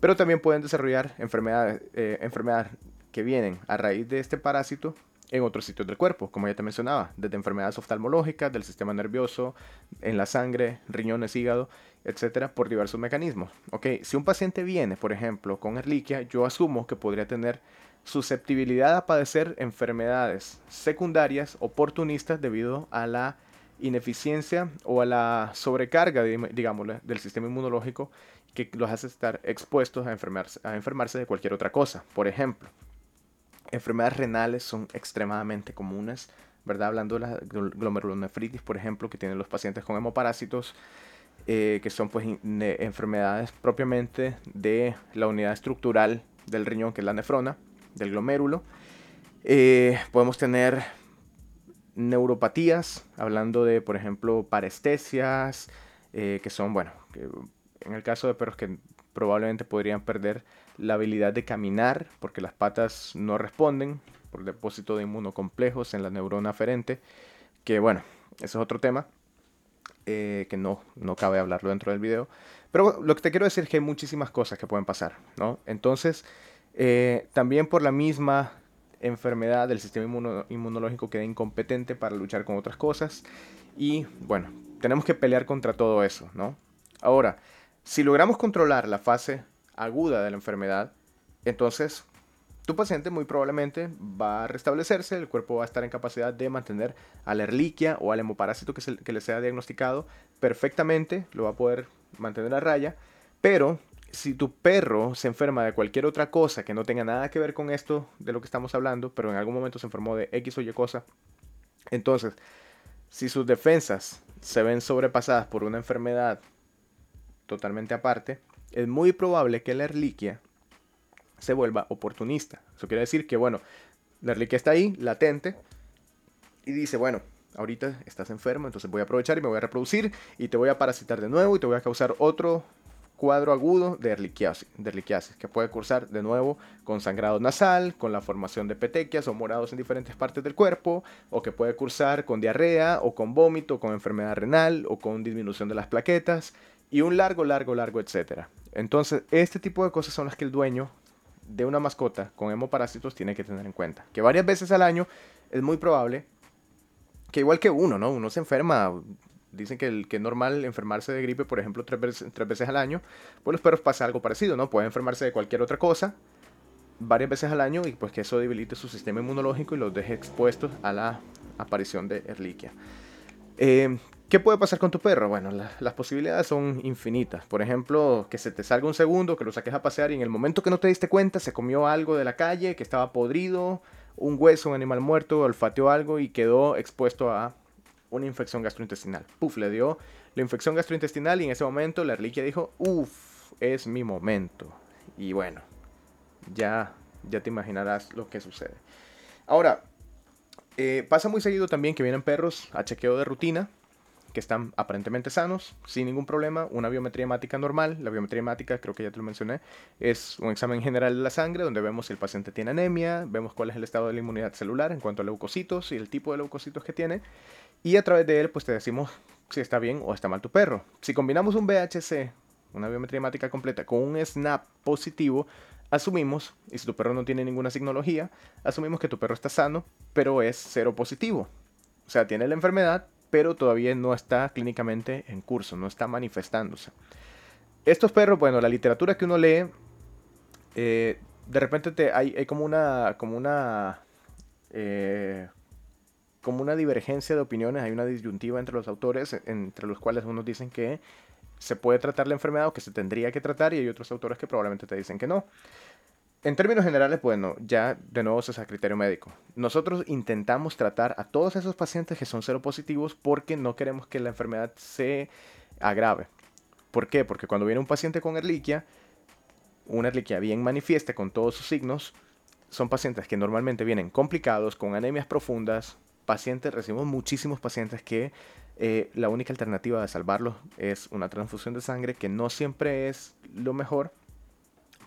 pero también pueden desarrollar enfermedades, eh, enfermedades que vienen a raíz de este parásito en otros sitios del cuerpo, como ya te mencionaba, desde enfermedades oftalmológicas, del sistema nervioso, en la sangre, riñones, hígado, etcétera, por diversos mecanismos. Ok, si un paciente viene, por ejemplo, con Erliquia, yo asumo que podría tener susceptibilidad a padecer enfermedades secundarias oportunistas debido a la ineficiencia o a la sobrecarga, digámosle, del sistema inmunológico que los hace estar expuestos a enfermarse, a enfermarse de cualquier otra cosa. Por ejemplo, enfermedades renales son extremadamente comunes, ¿verdad? Hablando de la glomerulonefritis, por ejemplo, que tienen los pacientes con hemoparásitos, eh, que son pues enfermedades propiamente de la unidad estructural del riñón, que es la nefrona, del glomérulo. Eh, podemos tener neuropatías, hablando de, por ejemplo, parestesias, eh, que son, bueno, en el caso de perros que probablemente podrían perder la habilidad de caminar porque las patas no responden por depósito de inmunocomplejos en la neurona aferente, que bueno, ese es otro tema eh, que no, no cabe hablarlo dentro del video. Pero lo que te quiero decir es que hay muchísimas cosas que pueden pasar, ¿no? Entonces, eh, también por la misma enfermedad del sistema inmunológico queda incompetente para luchar con otras cosas y bueno, tenemos que pelear contra todo eso, ¿no? Ahora, si logramos controlar la fase aguda de la enfermedad, entonces tu paciente muy probablemente va a restablecerse, el cuerpo va a estar en capacidad de mantener a la erliquia o al hemoparásito que, que le sea diagnosticado perfectamente, lo va a poder mantener a raya, pero si tu perro se enferma de cualquier otra cosa que no tenga nada que ver con esto de lo que estamos hablando, pero en algún momento se enfermó de X o Y cosa, entonces, si sus defensas se ven sobrepasadas por una enfermedad totalmente aparte, es muy probable que la erliquia se vuelva oportunista. Eso quiere decir que, bueno, la erliquia está ahí, latente, y dice, bueno, ahorita estás enfermo, entonces voy a aprovechar y me voy a reproducir y te voy a parasitar de nuevo y te voy a causar otro cuadro agudo de erliquiasis, que puede cursar de nuevo con sangrado nasal, con la formación de petequias o morados en diferentes partes del cuerpo, o que puede cursar con diarrea, o con vómito, con enfermedad renal, o con disminución de las plaquetas, y un largo, largo, largo, etcétera. Entonces, este tipo de cosas son las que el dueño de una mascota con hemoparásitos tiene que tener en cuenta. Que varias veces al año es muy probable que igual que uno, ¿no? Uno se enferma. Dicen que, el, que es normal enfermarse de gripe, por ejemplo, tres veces, tres veces al año. Pues los perros pasa algo parecido, ¿no? Pueden enfermarse de cualquier otra cosa varias veces al año y pues que eso debilite su sistema inmunológico y los deje expuestos a la aparición de Erliquia. Eh, ¿Qué puede pasar con tu perro? Bueno, las posibilidades son infinitas. Por ejemplo, que se te salga un segundo, que lo saques a pasear y en el momento que no te diste cuenta se comió algo de la calle que estaba podrido, un hueso, un animal muerto, olfateó algo y quedó expuesto a una infección gastrointestinal. Puf, le dio la infección gastrointestinal y en ese momento la reliquia dijo, uff, es mi momento. Y bueno, ya, ya te imaginarás lo que sucede. Ahora, eh, pasa muy seguido también que vienen perros a chequeo de rutina que están aparentemente sanos, sin ningún problema, una biometría hemática normal. La biometría hemática, creo que ya te lo mencioné, es un examen general de la sangre donde vemos si el paciente tiene anemia, vemos cuál es el estado de la inmunidad celular en cuanto a leucocitos y el tipo de leucocitos que tiene. Y a través de él, pues te decimos si está bien o está mal tu perro. Si combinamos un BHC, una biometría hemática completa, con un SNAP positivo, asumimos, y si tu perro no tiene ninguna signología, asumimos que tu perro está sano, pero es cero positivo. O sea, tiene la enfermedad, pero todavía no está clínicamente en curso, no está manifestándose. Estos perros, bueno, la literatura que uno lee, eh, de repente te, hay, como una, como una, eh, como una divergencia de opiniones, hay una disyuntiva entre los autores, entre los cuales unos dicen que se puede tratar la enfermedad o que se tendría que tratar y hay otros autores que probablemente te dicen que no. En términos generales, bueno, ya de nuevo es a criterio médico. Nosotros intentamos tratar a todos esos pacientes que son seropositivos porque no queremos que la enfermedad se agrave. ¿Por qué? Porque cuando viene un paciente con erliquia, una erliquia bien manifiesta con todos sus signos, son pacientes que normalmente vienen complicados, con anemias profundas, pacientes, recibimos muchísimos pacientes que eh, la única alternativa de salvarlos es una transfusión de sangre, que no siempre es lo mejor,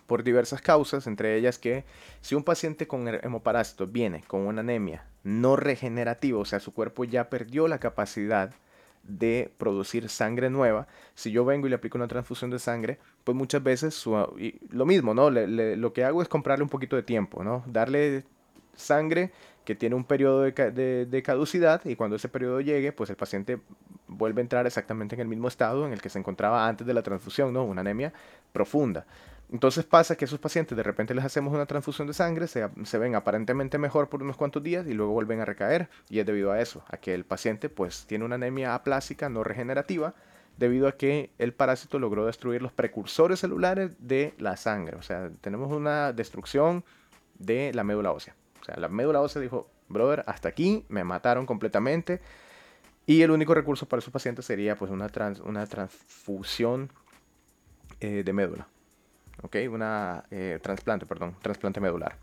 por diversas causas, entre ellas que si un paciente con hemoparásito viene con una anemia no regenerativa, o sea, su cuerpo ya perdió la capacidad de producir sangre nueva, si yo vengo y le aplico una transfusión de sangre, pues muchas veces lo mismo, ¿no? lo que hago es comprarle un poquito de tiempo, ¿no? Darle sangre que tiene un periodo de, caducidad y cuando ese periodo llegue, pues el paciente vuelve a entrar exactamente en el mismo estado en el que se encontraba antes de la transfusión, ¿no? Una anemia profunda. Entonces pasa que esos pacientes de repente les hacemos una transfusión de sangre, se, ven aparentemente mejor por unos cuantos días y luego vuelven a recaer. Y es debido a eso, a que el paciente pues tiene una anemia aplásica no regenerativa debido a que el parásito logró destruir los precursores celulares de la sangre. O sea, tenemos una destrucción de la médula ósea. O sea, la médula ósea dijo, brother, hasta aquí me mataron completamente. Y el único recurso para esos pacientes sería pues una, una transfusión eh, de médula. ¿ok? Una eh, trasplante, perdón, trasplante medular.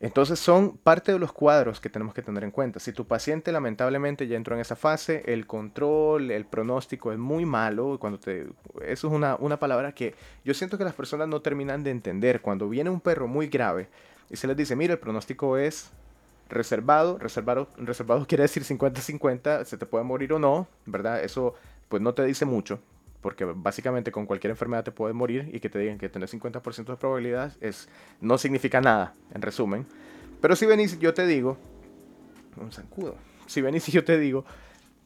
Entonces son parte de los cuadros que tenemos que tener en cuenta. Si tu paciente lamentablemente ya entró en esa fase, el control, el pronóstico es muy malo. Cuando te, eso es una, una palabra que yo siento que las personas no terminan de entender. Cuando viene un perro muy grave y se les dice, mira, el pronóstico es reservado, reservado, reservado quiere decir 50-50, se te puede morir o no, ¿verdad? Eso pues no te dice mucho porque básicamente con cualquier enfermedad te puedes morir y que te digan que tenés 50% de probabilidad es, no significa nada, en resumen. Pero si venís, yo te digo, un zancudo, si venís y yo te digo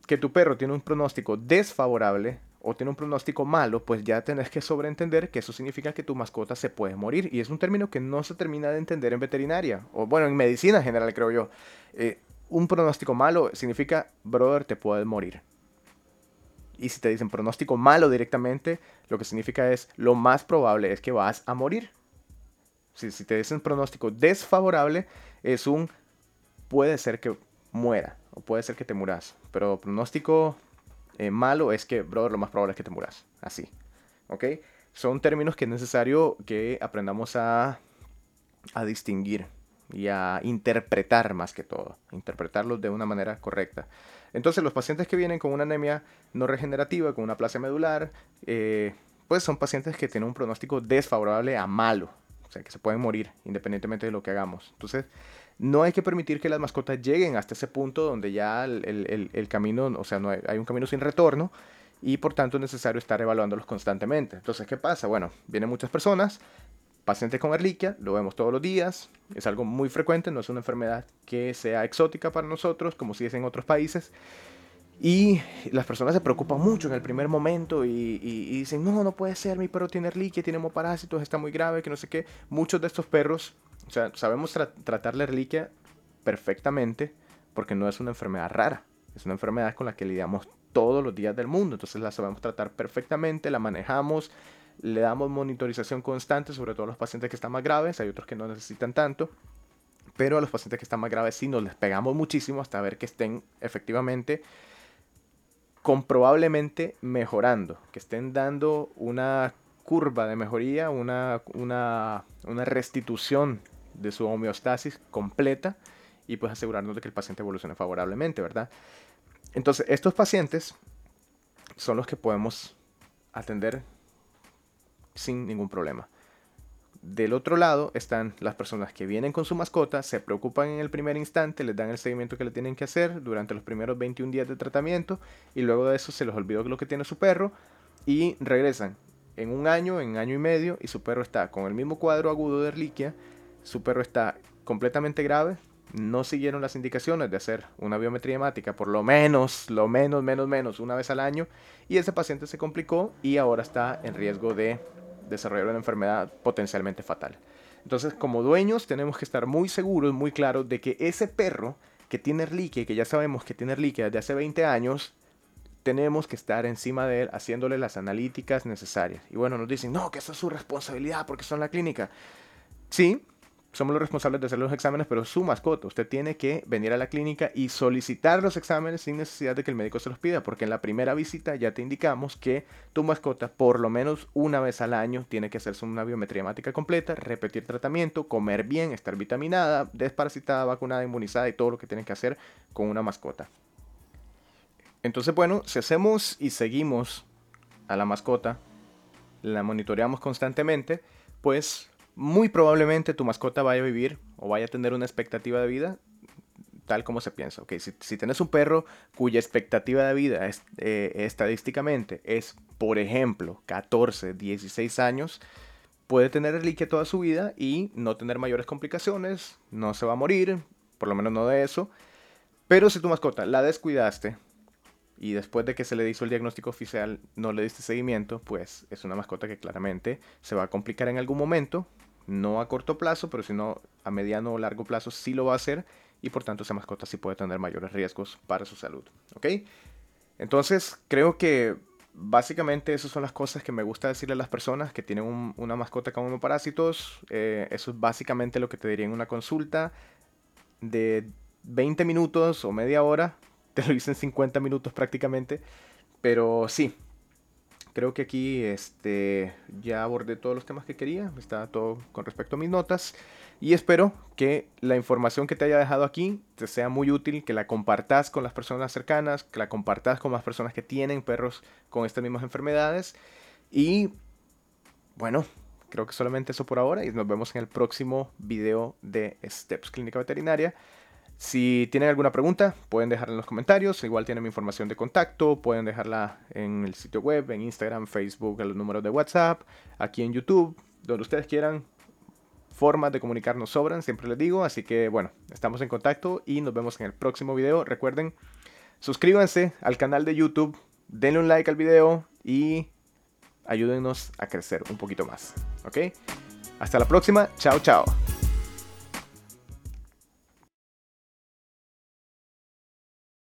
que tu perro tiene un pronóstico desfavorable o tiene un pronóstico malo, pues ya tenés que sobreentender que eso significa que tu mascota se puede morir. Y es un término que no se termina de entender en veterinaria, o bueno, en medicina en general creo yo. Eh, un pronóstico malo significa, brother, te puedes morir. Y si te dicen pronóstico malo directamente, lo que significa es lo más probable es que vas a morir. Si, si te dicen pronóstico desfavorable, es un puede ser que muera o puede ser que te muras. Pero pronóstico eh, malo es que, brother, lo más probable es que te muras. Así. ¿Ok? Son términos que es necesario que aprendamos a, distinguir y a interpretar más que todo. Interpretarlos de una manera correcta. Entonces los pacientes que vienen con una anemia no regenerativa, con una plasia medular, eh, pues son pacientes que tienen un pronóstico desfavorable a malo, o sea, que se pueden morir independientemente de lo que hagamos. Entonces, no hay que permitir que las mascotas lleguen hasta ese punto donde ya el, camino, o sea, no hay, hay, un camino sin retorno y por tanto es necesario estar evaluándolos constantemente. Entonces, ¿qué pasa? Bueno, vienen muchas personas, pacientes con erliquia, lo vemos todos los días, es algo muy frecuente, no es una enfermedad que sea exótica para nosotros, como si es en otros países. Y las personas se preocupan mucho en el primer momento y, dicen, no, no puede ser, mi perro tiene erliquia, tiene hemoparásitos, está muy grave, que no sé qué. Muchos de estos perros, o sea, sabemos tratar la erliquia perfectamente porque no es una enfermedad rara, es una enfermedad con la que lidiamos todos los días del mundo, entonces la sabemos tratar perfectamente, la manejamos, le damos monitorización constante, sobre todo a los pacientes que están más graves, hay otros que no necesitan tanto, pero a los pacientes que están más graves sí nos les pegamos muchísimo hasta ver que estén efectivamente comprobablemente mejorando, que estén dando una curva de mejoría, una, una, restitución de su homeostasis completa y pues asegurarnos de que el paciente evolucione favorablemente, ¿verdad? Entonces, estos pacientes son los que podemos atender sin ningún problema. Del otro lado están las personas que vienen con su mascota, se preocupan en el primer instante, les dan el seguimiento que le tienen que hacer durante los primeros 21 días de tratamiento y luego de eso se les olvidó lo que tiene su perro y regresan en un año, en año y medio y su perro está con el mismo cuadro agudo de erliquia, su perro está completamente grave, no siguieron las indicaciones de hacer una biometría hemática por lo menos, lo menos, menos, menos, una vez al año, y ese paciente se complicó y ahora está en riesgo de desarrollar una enfermedad potencialmente fatal. Entonces, como dueños, tenemos que estar muy seguros, muy claros de que ese perro que tiene erliquia que ya sabemos que tiene erliquia desde hace 20 años, tenemos que estar encima de él haciéndole las analíticas necesarias. Y bueno, nos dicen, no, que eso es su responsabilidad porque son la clínica. Sí, somos los responsables de hacer los exámenes, pero su mascota, usted tiene que venir a la clínica y solicitar los exámenes sin necesidad de que el médico se los pida, porque en la primera visita ya te indicamos que tu mascota por lo menos una vez al año tiene que hacerse una biometría hemática completa, repetir tratamiento, comer bien, estar vitaminada, desparasitada, vacunada, inmunizada y todo lo que tiene que hacer con una mascota. Entonces, bueno, si hacemos y seguimos a la mascota, la monitoreamos constantemente, pues muy probablemente tu mascota vaya a vivir o vaya a tener una expectativa de vida tal como se piensa. Okay, si, si tienes un perro cuya expectativa de vida es, eh, estadísticamente es, por ejemplo, 14, 16 años, puede tener reliquia toda su vida y no tener mayores complicaciones, no se va a morir, por lo menos no de eso. Pero si tu mascota la descuidaste y después de que se le hizo el diagnóstico oficial no le diste seguimiento, pues es una mascota que claramente se va a complicar en algún momento no a corto plazo, pero sino a mediano o largo plazo sí lo va a hacer y por tanto esa mascota sí puede tener mayores riesgos para su salud. Entonces creo que básicamente esas son las cosas que me gusta decirle a las personas que tienen una mascota con homoparásitos. Eh, eso es básicamente lo que te diría en una consulta de 20 minutos o media hora. Te lo hice en 50 minutos prácticamente. Pero sí, Creo que aquí este, ya abordé todos los temas que quería, está todo con respecto a mis notas y espero que la información que te haya dejado aquí te sea muy útil, que la compartas con las personas cercanas, que la compartas con las personas que tienen perros con estas mismas enfermedades y bueno, creo que solamente eso por ahora y nos vemos en el próximo video de Steps Clínica Veterinaria. Si tienen alguna pregunta, pueden dejarla en los comentarios. Igual tienen mi información de contacto. Pueden dejarla en el sitio web, en Instagram, Facebook, en los números de WhatsApp, aquí en YouTube, donde ustedes quieran. Formas de comunicarnos sobran, siempre les digo. Así que bueno, estamos en contacto y nos vemos en el próximo video. Recuerden, suscríbanse al canal de YouTube, denle un like al video y ayúdennos a crecer un poquito más. ¿Ok? Hasta la próxima. Chao, chao.